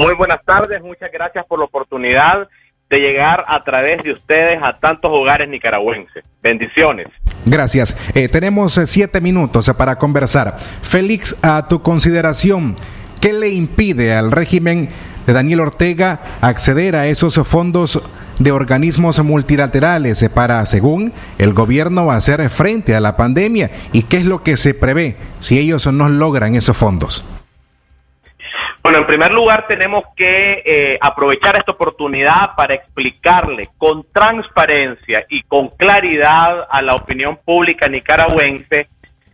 Muy buenas tardes, muchas gracias por la oportunidad de llegar a través de ustedes a tantos hogares nicaragüenses. Bendiciones. Gracias. Eh, tenemos eh, siete minutos eh, para conversar. Félix, a tu consideración, ¿qué le impide al régimen de Daniel Ortega acceder a esos fondos de organismos multilaterales para, según el gobierno, hacer frente a la pandemia? ¿Y qué es lo que se prevé si ellos no logran esos fondos? Bueno, en primer lugar tenemos que eh, aprovechar esta oportunidad para explicarle con transparencia y con claridad a la opinión pública nicaragüense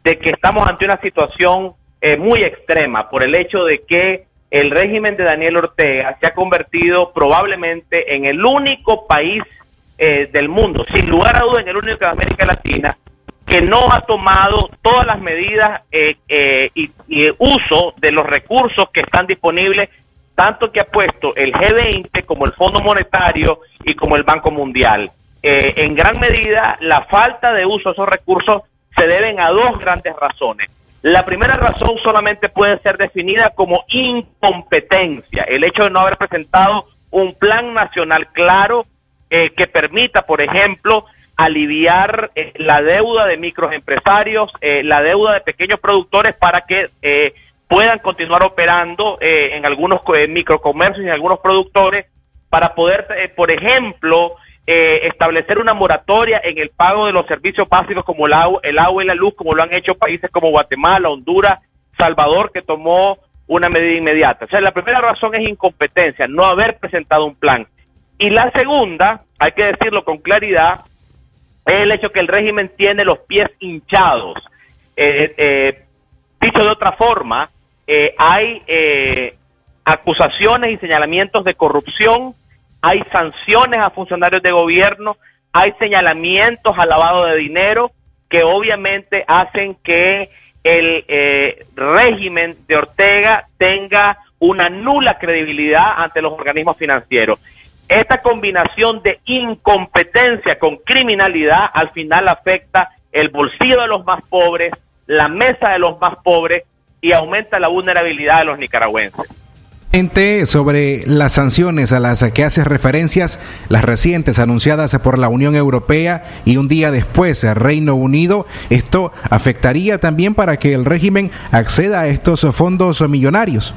de que estamos ante una situación eh, muy extrema por el hecho de que el régimen de Daniel Ortega se ha convertido probablemente en el único país eh, del mundo, sin lugar a duda en el único de América Latina, que no ha tomado todas las medidas eh, eh, y, uso de los recursos que están disponibles, tanto que ha puesto el G20 como el Fondo Monetario y como el Banco Mundial. Eh, en gran medida, la falta de uso de esos recursos se deben a dos grandes razones. La primera razón solamente puede ser definida como incompetencia, el hecho de no haber presentado un plan nacional claro que permita, por ejemplo, aliviar eh, la deuda de microempresarios, eh, la deuda de pequeños productores para que eh, puedan continuar operando en algunos microcomercios y en algunos productores para poder, por ejemplo, establecer una moratoria en el pago de los servicios básicos como el agua, el agua y la luz, como lo han hecho países como Guatemala, Honduras, Salvador, que tomó una medida inmediata. O sea, la primera razón es incompetencia, no haber presentado un plan. Y la segunda, hay que decirlo con claridad, es el hecho que el régimen tiene los pies hinchados. Eh, eh, dicho de otra forma, eh, hay acusaciones y señalamientos de corrupción, hay sanciones a funcionarios de gobierno, hay señalamientos al lavado de dinero que obviamente hacen que el régimen de Ortega tenga una nula credibilidad ante los organismos financieros. Esta combinación de incompetencia con criminalidad al final afecta el bolsillo de los más pobres, la mesa de los más pobres y aumenta la vulnerabilidad de los nicaragüenses. Sobre las sanciones a las que haces referencias, las recientes anunciadas por la Unión Europea y un día después el Reino Unido, ¿esto afectaría también para que el régimen acceda a estos fondos millonarios?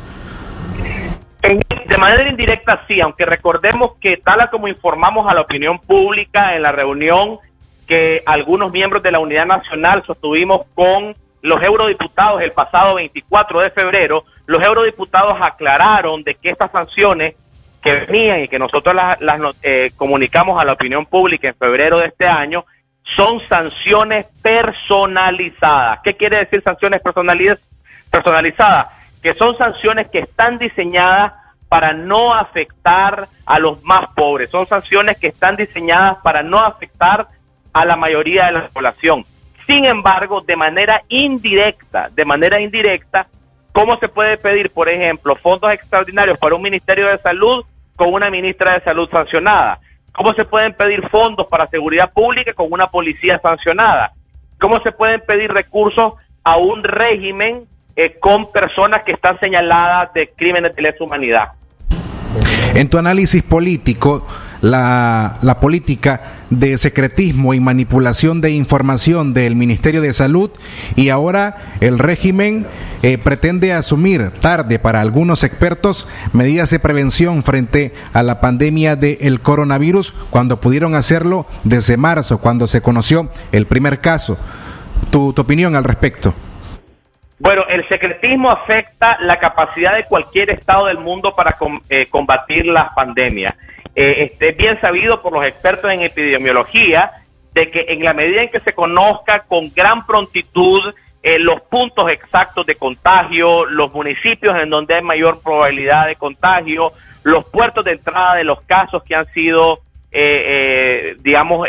De manera indirecta sí, aunque recordemos que tal como informamos a la opinión pública en la reunión que algunos miembros de la Unidad Nacional sostuvimos con los eurodiputados el pasado 24 de febrero, los eurodiputados aclararon de que estas sanciones que venían y que nosotros las, eh, comunicamos a la opinión pública en febrero de este año son sanciones personalizadas. ¿Qué quiere decir sanciones personalizadas? Que son sanciones que están diseñadas para no afectar a los más pobres, son sanciones que están diseñadas para no afectar a la mayoría de la población. Sin embargo, de manera indirecta, de manera indirecta, ¿cómo se puede pedir, por ejemplo, fondos extraordinarios para un Ministerio de Salud con una ministra de Salud sancionada? ¿Cómo se pueden pedir fondos para seguridad pública con una policía sancionada? ¿Cómo se pueden pedir recursos a un régimen eh, con personas que están señaladas de crímenes de lesa humanidad. En tu análisis político, la, política de secretismo y manipulación de información del Ministerio de Salud y ahora el régimen eh, pretende asumir tarde para algunos expertos medidas de prevención frente a la pandemia del coronavirus cuando pudieron hacerlo desde marzo, cuando se conoció el primer caso. tu opinión al respecto? Bueno, el secretismo afecta la capacidad de cualquier Estado del mundo para eh, combatir las pandemias. Eh, es bien sabido por los expertos en epidemiología de que en la medida en que se conozca con gran prontitud eh, los puntos exactos de contagio, los municipios en donde hay mayor probabilidad de contagio, los puertos de entrada de los casos que han sido, digamos,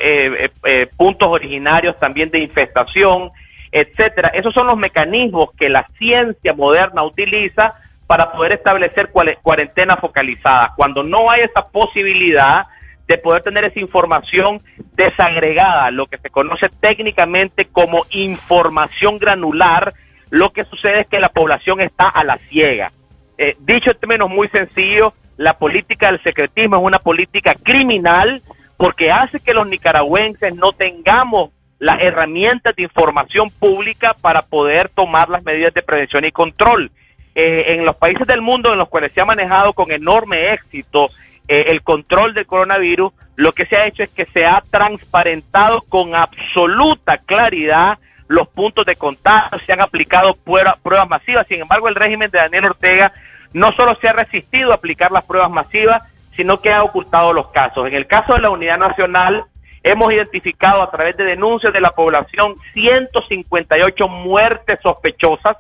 puntos originarios también de infestación, etcétera. Esos son los mecanismos que la ciencia moderna utiliza para poder establecer cuarentena focalizada. Cuando no hay esa posibilidad de poder tener esa información desagregada, lo que se conoce técnicamente como información granular, lo que sucede es que la población está a la ciega. Eh, dicho en términos muy sencillos, la política del secretismo es una política criminal porque hace que los nicaragüenses no tengamos las herramientas de información pública para poder tomar las medidas de prevención y control. Eh, en los países del mundo en los cuales se ha manejado con enorme éxito eh, el control del coronavirus, lo que se ha hecho es que se ha transparentado con absoluta claridad los puntos de contacto, se han aplicado pruebas masivas. Sin embargo, el régimen de Daniel Ortega no solo se ha resistido a aplicar las pruebas masivas, sino que ha ocultado los casos. En el caso de la Unidad Nacional, hemos identificado a través de denuncias de la población 158 muertes sospechosas.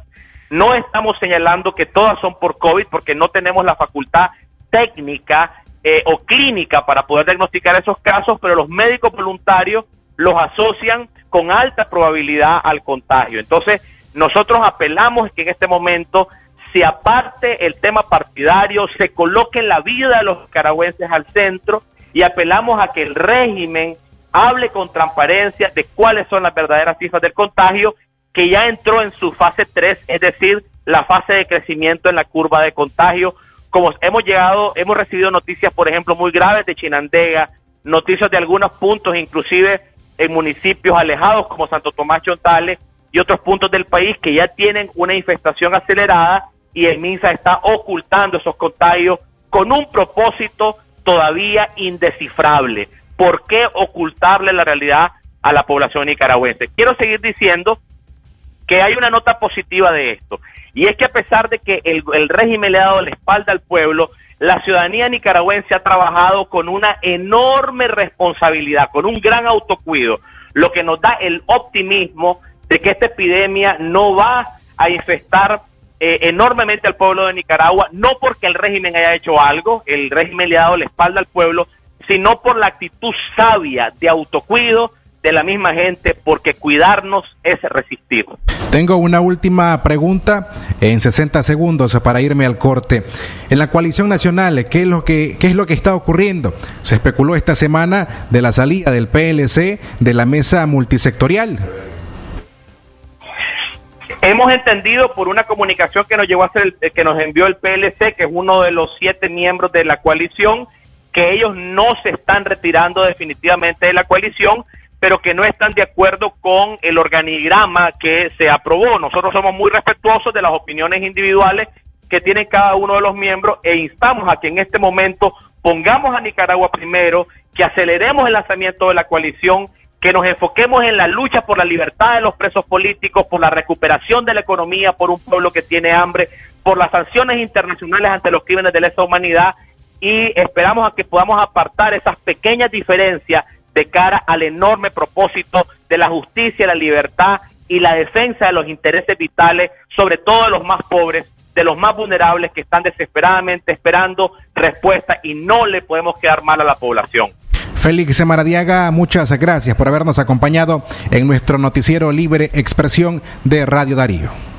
No estamos señalando que todas son por COVID porque no tenemos la facultad técnica eh, o clínica para poder diagnosticar esos casos, pero los médicos voluntarios los asocian con alta probabilidad al contagio. Entonces, nosotros apelamos que en este momento se aparte el tema partidario, se coloque la vida de los nicaragüenses al centro y apelamos a que el régimen hable con transparencia de cuáles son las verdaderas cifras del contagio, que ya entró en su fase 3, es decir, la fase de crecimiento en la curva de contagio. Como hemos llegado, hemos recibido noticias, por ejemplo, muy graves de Chinandega, noticias de algunos puntos, inclusive en municipios alejados como Santo Tomás Chontales y otros puntos del país que ya tienen una infestación acelerada y el MINSA está ocultando esos contagios con un propósito todavía indescifrable. ¿Por qué ocultarle la realidad a la población nicaragüense? Quiero seguir diciendo que hay una nota positiva de esto, y es que a pesar de que el, régimen le ha dado la espalda al pueblo, la ciudadanía nicaragüense ha trabajado con una enorme responsabilidad, con un gran autocuido, lo que nos da el optimismo de que esta epidemia no va a infestar eh, enormemente al pueblo de Nicaragua, no porque el régimen haya hecho algo, el régimen le ha dado la espalda al pueblo, sino por la actitud sabia de autocuido de la misma gente, porque cuidarnos es resistir. Tengo una última pregunta en 60 segundos para irme al corte. En la coalición nacional, ¿qué es lo que qué es lo que está ocurriendo? Se especuló esta semana de la salida del PLC de la mesa multisectorial. Hemos entendido por una comunicación que nos llegó a hacer el, que nos envió el PLC, que es uno de los siete miembros de la coalición, que ellos no se están retirando definitivamente de la coalición, pero que no están de acuerdo con el organigrama que se aprobó. Nosotros somos muy respetuosos de las opiniones individuales que tiene cada uno de los miembros e instamos a que en este momento pongamos a Nicaragua primero, que aceleremos el lanzamiento de la coalición que nos enfoquemos en la lucha por la libertad de los presos políticos, por la recuperación de la economía, por un pueblo que tiene hambre, por las sanciones internacionales ante los crímenes de lesa humanidad y esperamos a que podamos apartar esas pequeñas diferencias de cara al enorme propósito de la justicia, la libertad y la defensa de los intereses vitales, sobre todo de los más pobres, de los más vulnerables que están desesperadamente esperando respuesta y no le podemos quedar mal a la población. Félix Maradiaga, muchas gracias por habernos acompañado en nuestro noticiero Libre Expresión de Radio Darío.